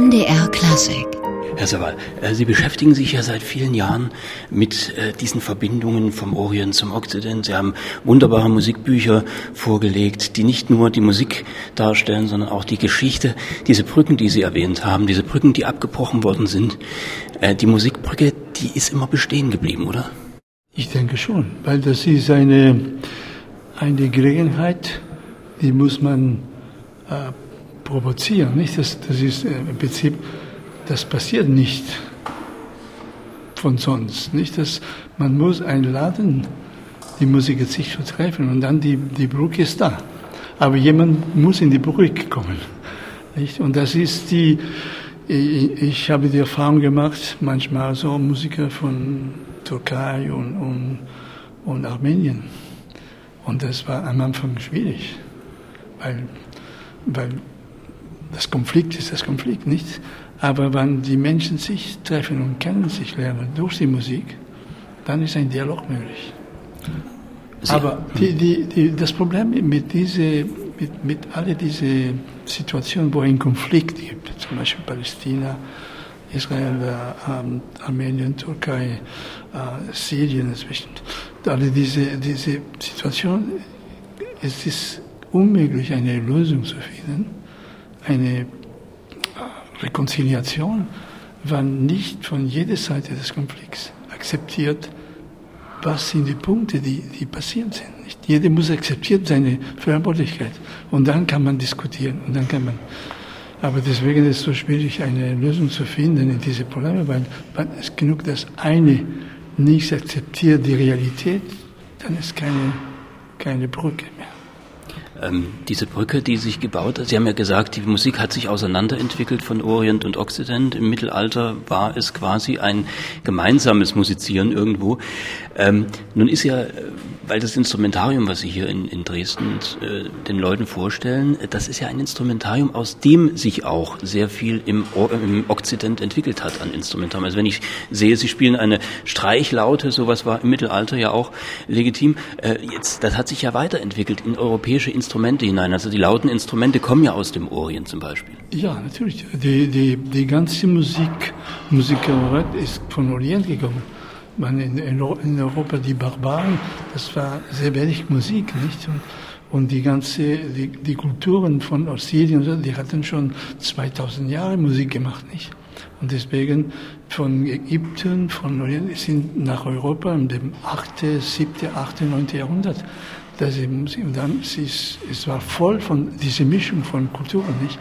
NDR Klassik. Herr Sawal, äh, Sie beschäftigen sich ja seit vielen Jahren mit äh, diesen Verbindungen vom Orient zum Okzident. Sie haben wunderbare Musikbücher vorgelegt, die nicht nur die Musik darstellen, sondern auch die Geschichte. Diese Brücken, die Sie erwähnt haben, diese Brücken, die abgebrochen worden sind, äh, die Musikbrücke, die ist immer bestehen geblieben, oder? Ich denke schon, weil das ist eine, eine Gelegenheit, die muss man äh, provozieren. Nicht? Das, das ist äh, im Prinzip, das passiert nicht von sonst. Nicht? Das, man muss einladen, die Musiker sich zu treffen und dann die, die Brücke ist da. Aber jemand muss in die Brücke kommen. Nicht? Und das ist die, ich, ich habe die Erfahrung gemacht, manchmal so Musiker von Türkei und, und, und Armenien. Und das war am Anfang schwierig, weil, weil das Konflikt ist das Konflikt, nicht? Aber wenn die Menschen sich treffen und kennen sich lernen durch die Musik, dann ist ein Dialog möglich. Sie, Aber die, die, die, das Problem mit, diese, mit, mit all diese Situationen, wo es einen Konflikt gibt, zum Beispiel Palästina, Israel, ähm, Armenien, Türkei, äh, Syrien inzwischen, alle diese, diese Situation, es ist unmöglich, eine Lösung zu finden eine Rekonciliation, wenn nicht von jeder Seite des Konflikts akzeptiert, was sind die Punkte, die, die passiert sind. Nicht jeder muss akzeptieren seine Verantwortlichkeit und dann kann man diskutieren und dann kann man. Aber deswegen ist es so schwierig, eine Lösung zu finden in diese Probleme, weil, weil es genug, dass eine nicht akzeptiert die Realität, dann ist keine, keine Brücke mehr ähm, diese Brücke, die sich gebaut hat. Sie haben ja gesagt, die Musik hat sich auseinanderentwickelt von Orient und Okzident. Im Mittelalter war es quasi ein gemeinsames Musizieren irgendwo. Ähm, nun ist ja weil das Instrumentarium, was Sie hier in, in Dresden äh, den Leuten vorstellen, das ist ja ein Instrumentarium, aus dem sich auch sehr viel im, im Okzident entwickelt hat an Instrumentarium. Also wenn ich sehe, Sie spielen eine Streichlaute, sowas war im Mittelalter ja auch legitim. Äh, jetzt, das hat sich ja weiterentwickelt in europäische Instrumente hinein. Also die lauten Instrumente kommen ja aus dem Orient zum Beispiel. Ja, natürlich. Die, die, die ganze Musik, Musikerei ist von Orient gekommen man in, in, Europa die Barbaren, das war sehr wenig Musik, nicht? Und, und die ganze, die, die Kulturen von Ostsyrien, die hatten schon 2000 Jahre Musik gemacht, nicht? Und deswegen von Ägypten, von Orient, sind nach Europa dem 8., 7., 8., 9. Jahrhundert. Das ist, dann, es, ist, es war voll von dieser Mischung von Kulturen, nicht?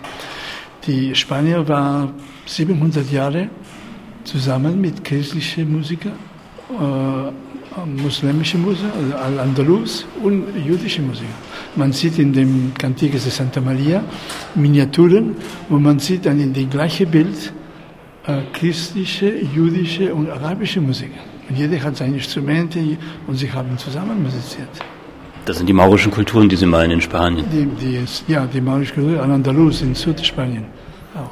Die Spanier waren 700 Jahre zusammen mit christlichen Musikern äh, muslimische Musik, also Al-Andalus und jüdische Musik. Man sieht in dem Cantiques de Santa Maria Miniaturen, wo man sieht dann in dem gleichen Bild äh, christliche, jüdische und arabische Musik. Und jeder hat seine Instrumente und sie haben zusammen musiziert. Das sind die maurischen Kulturen, die Sie meinen in Spanien? Die, die, ja, die maurische Kultur, Al-Andalus in Südspanien auch.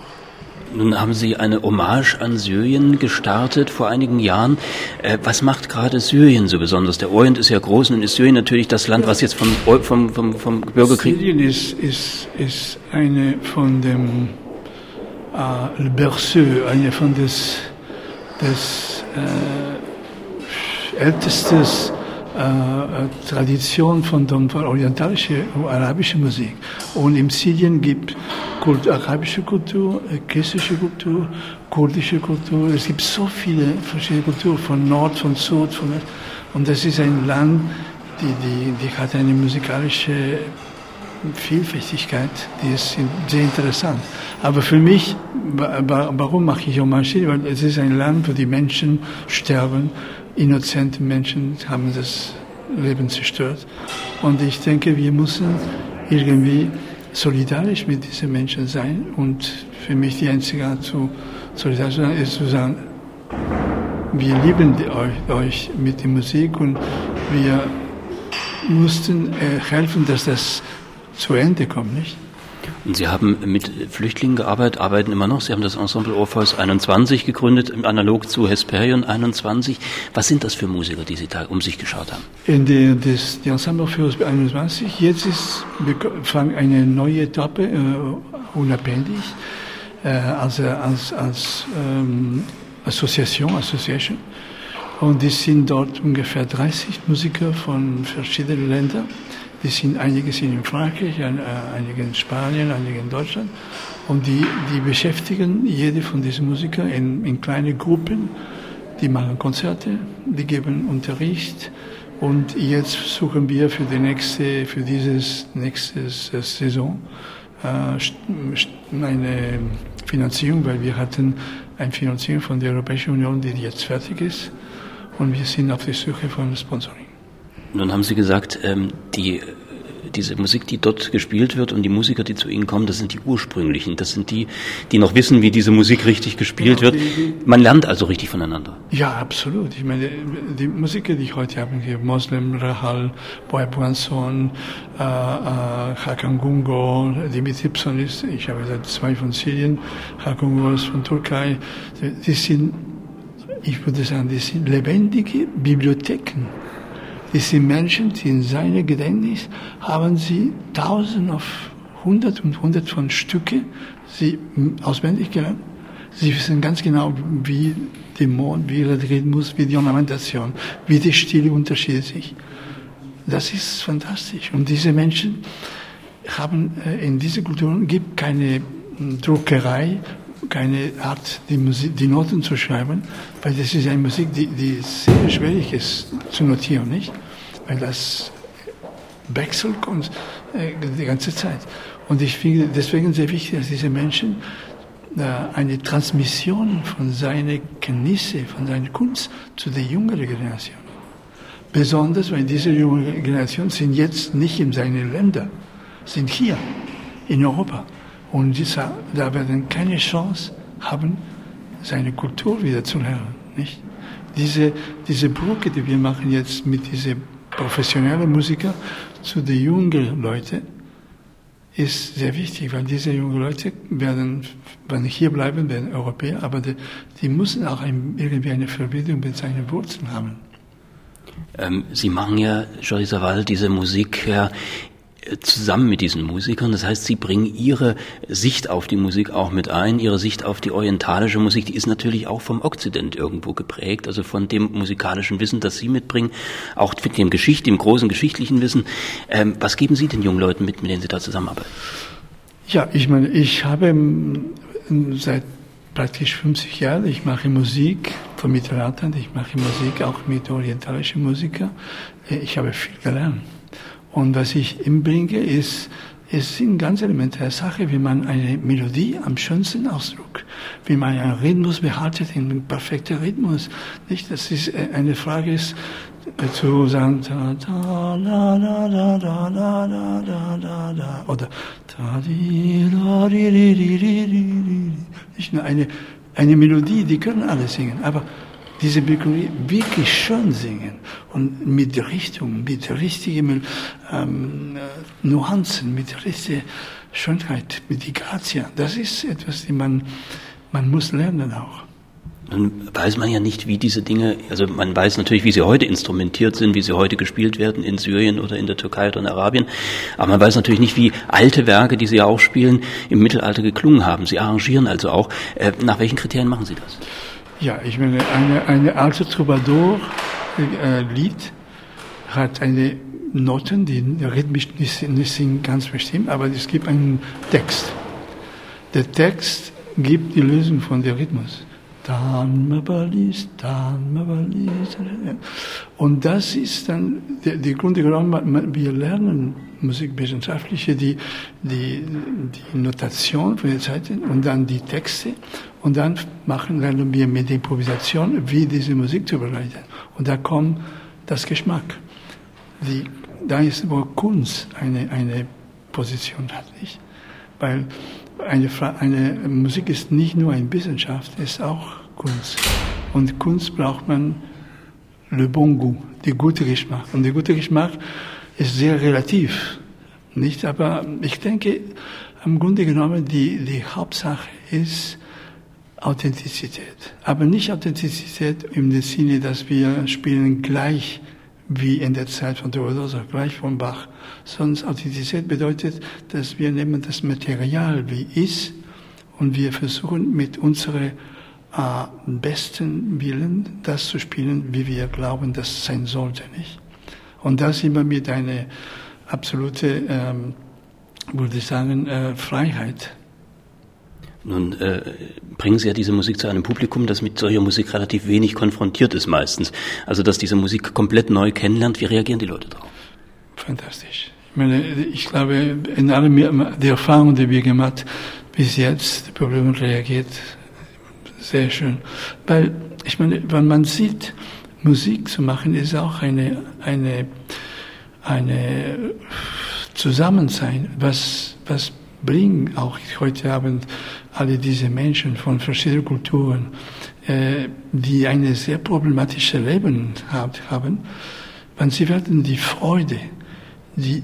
Nun haben Sie eine Hommage an Syrien gestartet vor einigen Jahren. Äh, was macht gerade Syrien so besonders? Der Orient ist ja groß und ist Syrien natürlich das Land, was jetzt vom, vom, vom, vom Bürgerkrieg... Syrien ist, ist, ist eine von dem äh, Le Berceau, eine von des, des äh, ältestes Tradition von, von orientalischer und arabischer Musik. Und im Syrien gibt es arabische Kultur, äh, christliche Kultur, kurdische Kultur. Es gibt so viele verschiedene Kulturen von Nord, von Süd, von. Und das ist ein Land, die, die, die hat eine musikalische Vielfältigkeit, die ist sehr interessant. Aber für mich, warum mache ich Hommage? Weil es ist ein Land, wo die Menschen sterben innozente Menschen haben das Leben zerstört. Und ich denke, wir müssen irgendwie solidarisch mit diesen Menschen sein. Und für mich die einzige Art zu solidarisch sein ist zu sagen, wir lieben euch, euch mit der Musik und wir mussten äh, helfen, dass das zu Ende kommt, nicht? Und Sie haben mit Flüchtlingen gearbeitet, arbeiten immer noch. Sie haben das Ensemble Orpheus 21 gegründet, analog zu Hesperion 21. Was sind das für Musiker, die Sie da um sich geschaut haben? In der, das, die Ensemble Orpheus 21, jetzt ist, fangen eine neue Etappe, äh, unabhängig. äh, als, als, als ähm, Association, Association. Und es sind dort ungefähr 30 Musiker von verschiedenen Ländern. Die sind, einige sind in Frankreich, einige in Spanien, einige in Deutschland. Und die, die beschäftigen jede von diesen Musikern in, in kleine Gruppen. Die machen Konzerte, die geben Unterricht. Und jetzt suchen wir für die nächste, für dieses nächste Saison äh, eine Finanzierung, weil wir hatten eine Finanzierung von der Europäischen Union, die jetzt fertig ist. Und wir sind auf der Suche von Sponsoring. Nun haben Sie gesagt, ähm, die diese Musik, die dort gespielt wird und die Musiker, die zu Ihnen kommen, das sind die ursprünglichen. Das sind die, die noch wissen, wie diese Musik richtig gespielt genau, wird. Man lernt also richtig voneinander. Ja, absolut. Ich meine, die Musiker, die ich heute habe, hier Moslem, Rahal, Boy Buanson, äh, äh, Hakan Gungo, Dimitri Psonis, ich habe seit zwei von Syrien, Hakan Gungo ist von Türkei, die sind, ich würde sagen, die sind lebendige Bibliotheken es sind Menschen, die in seinem Gedächtnis haben sie tausend auf hundert und hundert von Stücke sie auswendig gelernt. Sie wissen ganz genau, wie der Mond, wie der Rhythmus, wie die Ornamentation, wie die Stile unterschieden sich. Das ist fantastisch. Und diese Menschen haben äh, in dieser Kultur gibt keine Druckerei, keine Art, die, Musik, die Noten zu schreiben, weil das ist eine Musik, die, die sehr schwierig ist zu notieren, nicht? Weil das wechselt äh, die ganze Zeit. Und ich finde deswegen sehr wichtig, dass diese Menschen äh, eine Transmission von seinen Kenntnissen, von seiner Kunst zu der jüngeren Generation. Besonders, weil diese junge Generation sind jetzt nicht in seinen Ländern, sind hier in Europa. Und dieser, da werden keine Chance haben, seine Kultur wieder zu lernen. Nicht? Diese, diese Brücke, die wir machen jetzt mit diesen professionellen Musikern zu den jungen Leuten, ist sehr wichtig, weil diese jungen Leute werden, wenn hier bleiben, werden Europäer, aber die, die müssen auch ein, irgendwie eine Verbindung mit seinen Wurzeln haben. Ähm, Sie machen ja, Jory Saval, diese Musik ja zusammen mit diesen Musikern. Das heißt, sie bringen ihre Sicht auf die Musik auch mit ein, ihre Sicht auf die orientalische Musik, die ist natürlich auch vom Okzident irgendwo geprägt, also von dem musikalischen Wissen, das sie mitbringen, auch mit dem Geschichte, dem großen geschichtlichen Wissen. Ähm, was geben Sie den jungen Leuten mit, mit denen Sie da zusammenarbeiten? Ja, ich meine, ich habe seit praktisch 50 Jahren, ich mache Musik von Mittelalter, ich mache Musik auch mit orientalischen Musikern. Ich habe viel gelernt. Und was ich ihm bringe, ist, es sind ganz elementare Sachen, wie man eine Melodie am schönsten ausdrückt, wie man einen Rhythmus behaltet, einen perfekten Rhythmus. Nicht, das ist äh, eine Frage ist, äh, zu sagen, da, da, la, la, da, da, da, da, da, da, da, oder da, di, da, di, di, di, di, di, Nicht nur eine, eine Melodie, die können alle singen, aber diese Melodie wirklich schön singen und mit Richtung, mit richtigen ähm, Nuancen, mit richtiger Schönheit, mit die Grazia. Das ist etwas, die man, man muss lernen auch. Nun weiß man ja nicht, wie diese Dinge, also man weiß natürlich, wie sie heute instrumentiert sind, wie sie heute gespielt werden in Syrien oder in der Türkei oder in Arabien, aber man weiß natürlich nicht, wie alte Werke, die Sie ja auch spielen, im Mittelalter geklungen haben. Sie arrangieren also auch. Äh, nach welchen Kriterien machen Sie das? Ja, ich meine, eine, eine alte Troubadour-Lied äh, hat eine Noten, die rhythmisch nicht, nicht sind ganz bestimmt, aber es gibt einen Text. Der Text gibt die Lösung von der Rhythmus. Und das ist dann, die, die Grunde genommen, wir lernen Musikwissenschaftliche die, die, die Notation von den Zeiten und dann die Texte und dann machen, wir mit Improvisation, wie diese Musik zu bereiten. Und da kommt das Geschmack. Die, da ist, wo Kunst eine, eine Position hat, nicht? Weil eine, eine Musik ist nicht nur eine Wissenschaft, ist auch Kunst. Und Kunst braucht man le bon goût, die gute Geschmack. Und der gute Geschmack ist sehr relativ, nicht? Aber ich denke, im Grunde genommen die, die Hauptsache ist Authentizität. Aber nicht Authentizität im Sinne, dass wir spielen gleich wie in der Zeit von Theodosa, gleich von Bach. Sonst Authentizität bedeutet, dass wir nehmen das Material wie ist Und wir versuchen mit unserem äh, besten Willen das zu spielen, wie wir glauben, das sein sollte, nicht? Und das immer mit einer absolute, ähm, würde ich sagen, äh, Freiheit. Nun äh, bringen Sie ja diese Musik zu einem Publikum, das mit solcher Musik relativ wenig konfrontiert ist meistens. Also dass diese Musik komplett neu kennenlernt. Wie reagieren die Leute darauf? Fantastisch. Ich meine, ich glaube, in allem die Erfahrungen, die wir gemacht bis jetzt, das Publikum reagiert sehr schön. Weil, ich meine, wenn man sieht, Musik zu machen, ist auch eine, eine, eine Zusammensein, was, was bringen auch heute Abend alle diese Menschen von verschiedenen Kulturen, äh, die eine sehr problematische Leben haben, wenn sie werden die Freude, die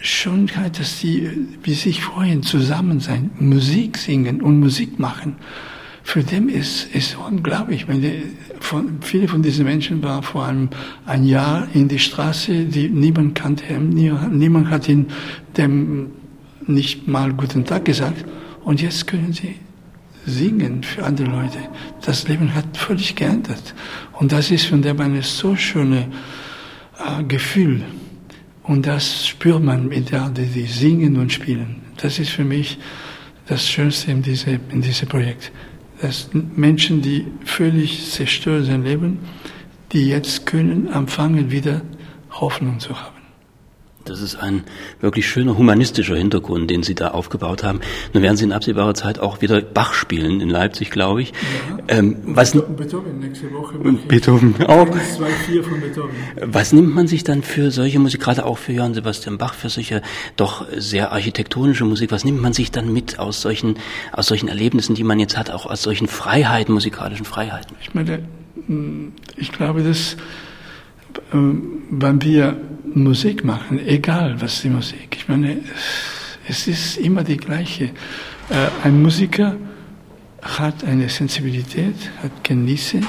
Schönheit, dass sie, wie sich freuen, zusammen sein, Musik singen und Musik machen, für den ist, ist unglaublich. Meine, von, viele von diesen Menschen waren vor einem ein Jahr in die Straße, die niemand kannte, niemand hat ihnen dem nicht mal guten Tag gesagt. Und jetzt können sie singen für andere Leute. Das Leben hat völlig geändert. Und das ist von dem ein so schönes äh, Gefühl. Und das spürt man mit der, die singen und spielen. Das ist für mich das Schönste in diesem in diese Projekt. Das sind Menschen, die völlig zerstört sind leben, die jetzt können anfangen, wieder Hoffnung zu haben. Das ist ein wirklich schöner humanistischer Hintergrund, den Sie da aufgebaut haben. Nun werden Sie in absehbarer Zeit auch wieder Bach spielen in Leipzig, glaube ich. Ja. Ähm, was Beethoven nächste Woche. Beethoven auch. Eins, zwei, vier von Beethoven. Was nimmt man sich dann für solche Musik, gerade auch für Johann Sebastian Bach, für solche doch sehr architektonische Musik, was nimmt man sich dann mit aus solchen, aus solchen Erlebnissen, die man jetzt hat, auch aus solchen Freiheiten, musikalischen Freiheiten? Ich meine, hm, ich glaube, dass wenn wir Musik machen, egal was die Musik, ich meine, es ist immer die gleiche. Äh, ein Musiker hat eine Sensibilität, hat Genieße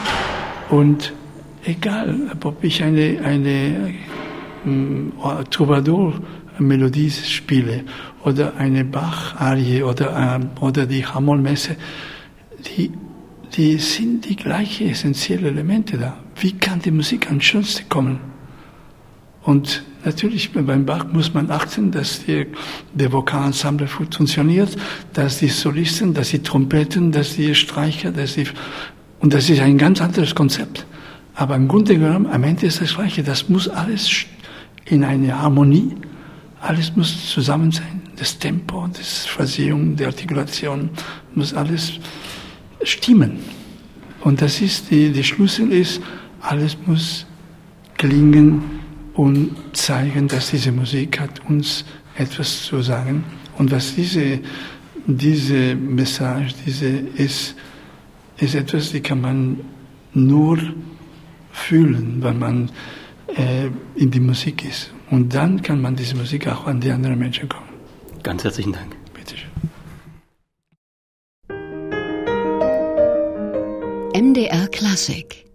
und egal, ob ich eine, eine mm, Troubadour-Melodie spiele oder eine Bach-Arie oder, äh, oder die Hammond-Messe, die die sind die gleichen essentiellen Elemente da. Wie kann die Musik ans Schönste kommen? Und natürlich beim Bach muss man achten, dass die, der Vokalensemble funktioniert, dass die Solisten, dass die Trompeten, dass die Streicher, dass die, und das ist ein ganz anderes Konzept. Aber im Grunde genommen, am Ende ist das Gleiche. Das muss alles in eine Harmonie, alles muss zusammen sein. Das Tempo, das Versehung, die Artikulation, muss alles stimmen. Und das ist, die, der Schlüssel ist, alles muss klingen und zeigen, dass diese Musik hat uns etwas zu sagen. Und was diese, diese Message, diese ist, ist etwas, die kann man nur fühlen, wenn man äh, in die Musik ist. Und dann kann man diese Musik auch an die anderen Menschen kommen. Ganz herzlichen Dank. MDR Klassik